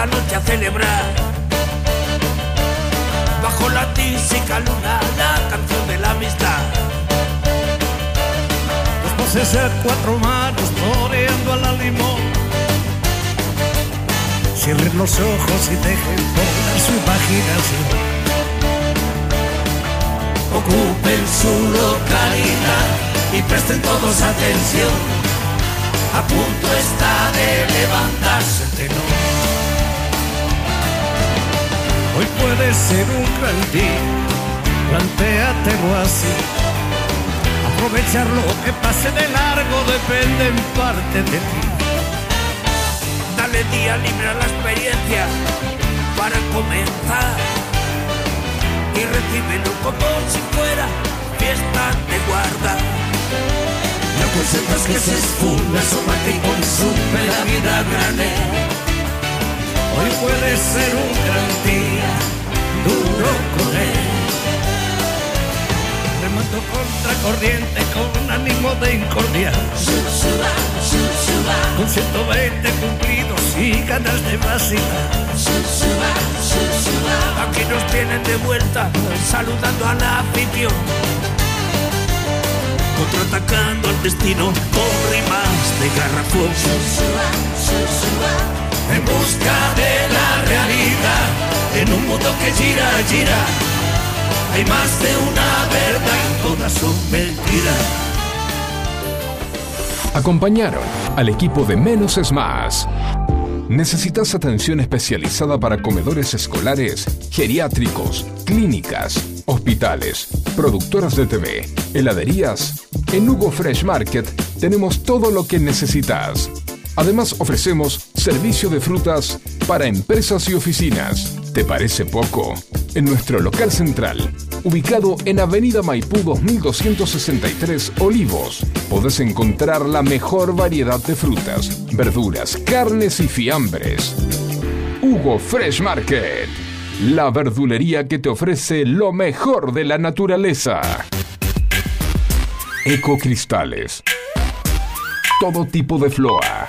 Esta noche a celebrar. Bajo la tísica luna, la canción de la amistad. Los voces a cuatro manos toreando a la limón. Cierren los ojos y dejen volar su imaginación. Ocupen su localidad y presten todos atención a punto está de levantarse el telón. Hoy puede ser un gran día, plantéatelo así. Aprovechar lo que pase de largo depende en parte de ti. Dale día libre a la experiencia para comenzar y recíbelo como si fuera fiesta de guarda. No consientas que se esfume, asómate y consume la vida grande. Hoy puede ser un gran día, duro con él. Remando contra corriente con ánimo de incordiar. Con 120 cumplidos y ganas de vacilar. Aquí nos tienen de vuelta, saludando a la afición contraatacando al destino con rimas de garrafón. En busca de la realidad, en un mundo que gira, gira, hay más de una verdad todas son mentiras. Acompañaron al equipo de Menos es Más. ¿Necesitas atención especializada para comedores escolares, geriátricos, clínicas, hospitales, productoras de TV, heladerías? En Hugo Fresh Market tenemos todo lo que necesitas. Además ofrecemos servicio de frutas para empresas y oficinas. ¿Te parece poco? En nuestro local central, ubicado en Avenida Maipú 2263 Olivos, podés encontrar la mejor variedad de frutas, verduras, carnes y fiambres. Hugo Fresh Market, la verdulería que te ofrece lo mejor de la naturaleza. Ecocristales. Todo tipo de floa.